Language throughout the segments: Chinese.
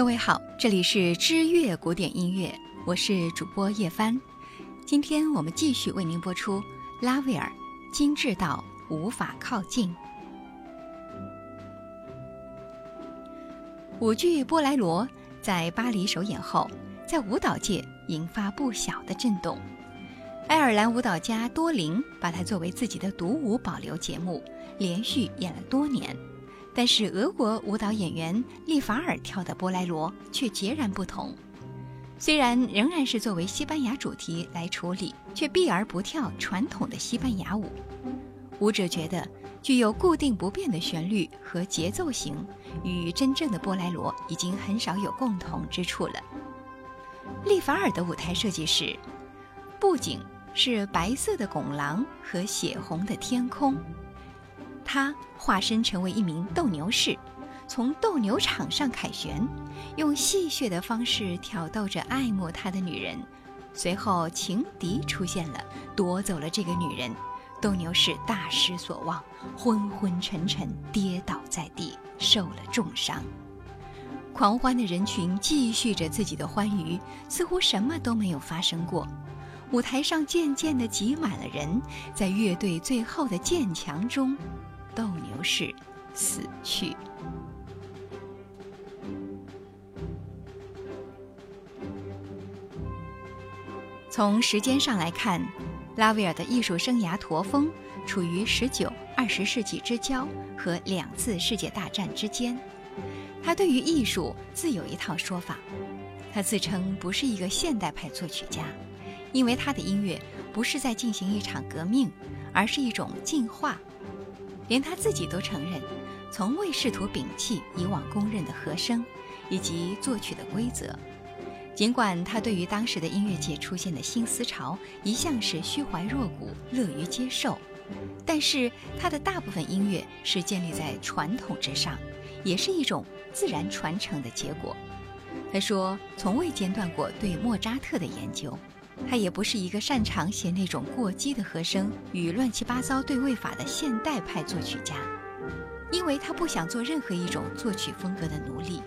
各位好，这里是知乐古典音乐，我是主播叶帆。今天我们继续为您播出拉威尔《精致到无法靠近》舞剧《波莱罗》在巴黎首演后，在舞蹈界引发不小的震动。爱尔兰舞蹈家多林把它作为自己的独舞保留节目，连续演了多年。但是俄国舞蹈演员利法尔跳的波莱罗却截然不同，虽然仍然是作为西班牙主题来处理，却避而不跳传统的西班牙舞。舞者觉得具有固定不变的旋律和节奏型，与真正的波莱罗已经很少有共同之处了。利法尔的舞台设计是，布景是白色的拱廊和血红的天空。他化身成为一名斗牛士，从斗牛场上凯旋，用戏谑的方式挑逗着爱慕他的女人。随后情敌出现了，夺走了这个女人，斗牛士大失所望，昏昏沉沉跌倒在地，受了重伤。狂欢的人群继续着自己的欢愉，似乎什么都没有发生过。舞台上渐渐地挤满了人，在乐队最后的渐强中。斗牛士死去。从时间上来看，拉威尔的艺术生涯驼峰处于十九、二十世纪之交和两次世界大战之间。他对于艺术自有一套说法，他自称不是一个现代派作曲家，因为他的音乐不是在进行一场革命，而是一种进化。连他自己都承认，从未试图摒弃以往公认的和声以及作曲的规则。尽管他对于当时的音乐界出现的新思潮一向是虚怀若谷、乐于接受，但是他的大部分音乐是建立在传统之上，也是一种自然传承的结果。他说，从未间断过对莫扎特的研究。他也不是一个擅长写那种过激的和声与乱七八糟对位法的现代派作曲家，因为他不想做任何一种作曲风格的奴隶，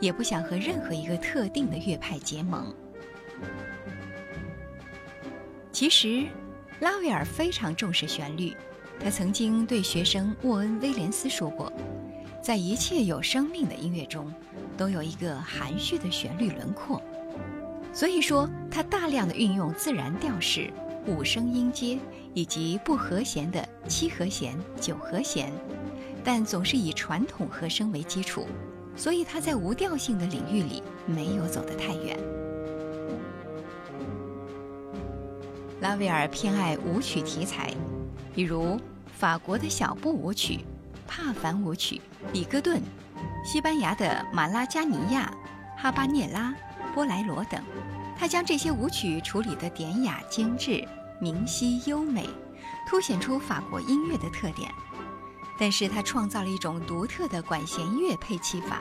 也不想和任何一个特定的乐派结盟。其实，拉威尔非常重视旋律，他曾经对学生沃恩·威廉斯说过，在一切有生命的音乐中，都有一个含蓄的旋律轮廓。所以说，他大量的运用自然调式、五声音阶以及不和弦的七和弦、九和弦，但总是以传统和声为基础，所以他在无调性的领域里没有走得太远。拉威尔偏爱舞曲题材，比如法国的小步舞曲、帕凡舞曲、比戈顿，西班牙的马拉加尼亚、哈巴涅拉。波莱罗等，他将这些舞曲处理得典雅精致、明晰优美，凸显出法国音乐的特点。但是他创造了一种独特的管弦乐配器法，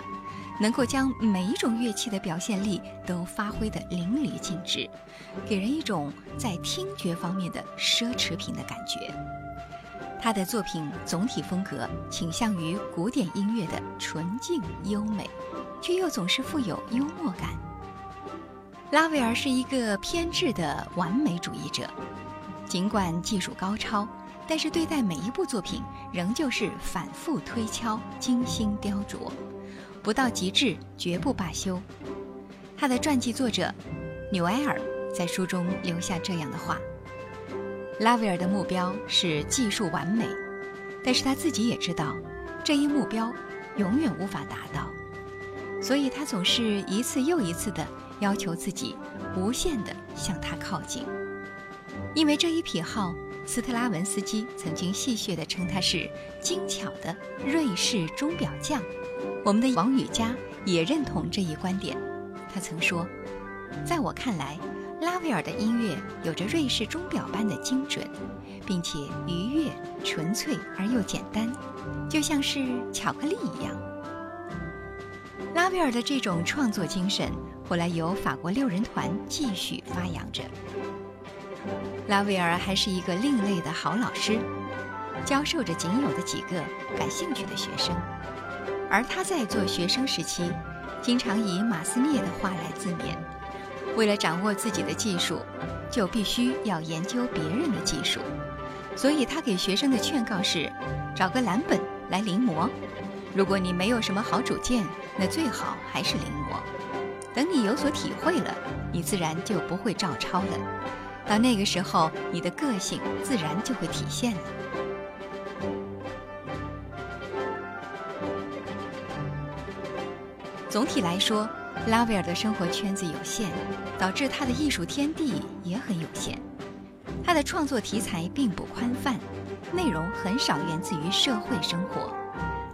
能够将每一种乐器的表现力都发挥得淋漓尽致，给人一种在听觉方面的奢侈品的感觉。他的作品总体风格倾向于古典音乐的纯净优美，却又总是富有幽默感。拉威尔是一个偏执的完美主义者，尽管技术高超，但是对待每一部作品仍旧是反复推敲、精心雕琢，不到极致绝不罢休。他的传记作者纽埃尔在书中留下这样的话：拉威尔的目标是技术完美，但是他自己也知道，这一目标永远无法达到，所以他总是一次又一次的。要求自己无限地向他靠近，因为这一癖好，斯特拉文斯基曾经戏谑地称他是精巧的瑞士钟表匠。我们的王羽佳也认同这一观点。他曾说：“在我看来，拉威尔的音乐有着瑞士钟表般的精准，并且愉悦、纯粹而又简单，就像是巧克力一样。”拉威尔的这种创作精神。后来由法国六人团继续发扬着。拉威尔还是一个另类的好老师，教授着仅有的几个感兴趣的学生。而他在做学生时期，经常以马斯涅的话来自勉：为了掌握自己的技术，就必须要研究别人的技术。所以他给学生的劝告是：找个蓝本来临摹。如果你没有什么好主见，那最好还是临摹。等你有所体会了，你自然就不会照抄了。到那个时候，你的个性自然就会体现了。总体来说，拉威尔的生活圈子有限，导致他的艺术天地也很有限。他的创作题材并不宽泛，内容很少源自于社会生活，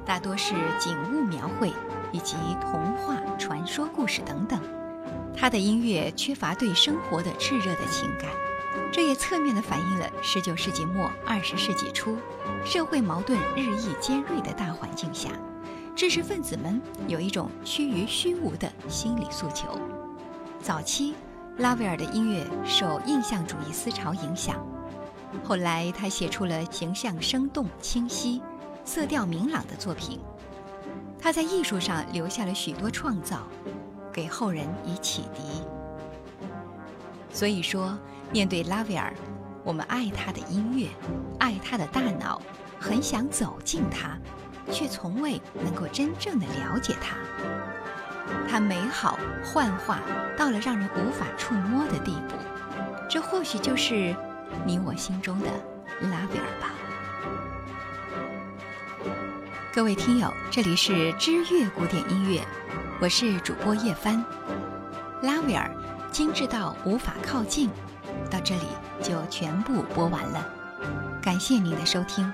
大多是景物描绘以及童话、传说故事等等。他的音乐缺乏对生活的炽热的情感，这也侧面的反映了19世纪末20世纪初社会矛盾日益尖锐的大环境下，知识分子们有一种趋于虚无的心理诉求。早期。拉威尔的音乐受印象主义思潮影响，后来他写出了形象生动、清晰、色调明朗的作品。他在艺术上留下了许多创造，给后人以启迪。所以说，面对拉威尔，我们爱他的音乐，爱他的大脑，很想走进他，却从未能够真正的了解他。他美好幻化到了让人无法触摸的地步，这或许就是你我心中的拉威尔吧。各位听友，这里是知乐古典音乐，我是主播叶帆。拉威尔精致到无法靠近，到这里就全部播完了，感谢您的收听。